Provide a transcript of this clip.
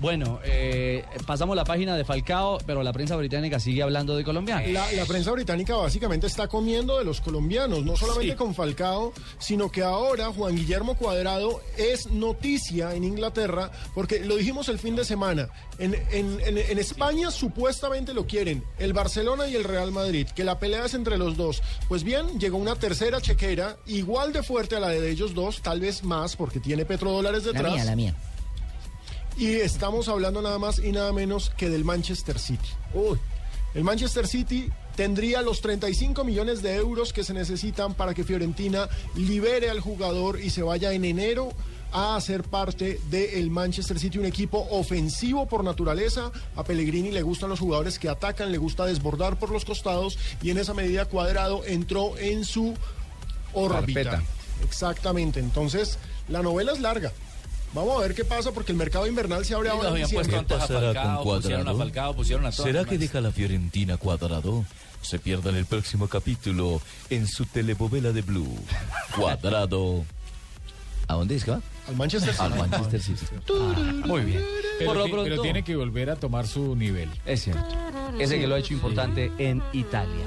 Bueno, eh, pasamos la página de Falcao, pero la prensa británica sigue hablando de colombianos. La, la prensa británica básicamente está comiendo de los colombianos, no solamente Sí. con Falcao, sino que ahora Juan Guillermo Cuadrado es noticia en Inglaterra, porque lo dijimos el fin de semana. En, en- en- en España supuestamente lo quieren el Barcelona y el Real Madrid, que la pelea es entre los dos. Pues bien, llegó una tercera chequera, igual de fuerte a la de ellos dos, tal vez más, porque tiene petrodólares La detrás. mía, la mía. Y estamos hablando nada más y nada menos que del Manchester City. El Manchester City tendría los 35 millones de euros que se necesitan para que Fiorentina libere al jugador y se vaya en enero a hacer parte del Manchester City, un equipo ofensivo por naturaleza. A Pellegrini le gustan los jugadores que atacan, le gusta desbordar por los costados y en esa medida Cuadrado entró en su órbita. Carpeta. Exactamente, entonces la novela es larga. Vamos a ver qué pasa porque el mercado invernal se abre ahora en habían puesto antes a pasará Falcao, con pusieron a Cuadrado? Falcao, pusieron a. ¿Será que deja la Fiorentina cuadrado? Se pierda en el próximo capítulo en su telebovela de Blue. Cuadrado. ¿A dónde es que va? Al Manchester City. Al Manchester City. Muy bien. Pero, Por lo ti- pero pronto, tiene que volver a tomar su nivel. es cierto. Ese que lo ha hecho importante en Italia.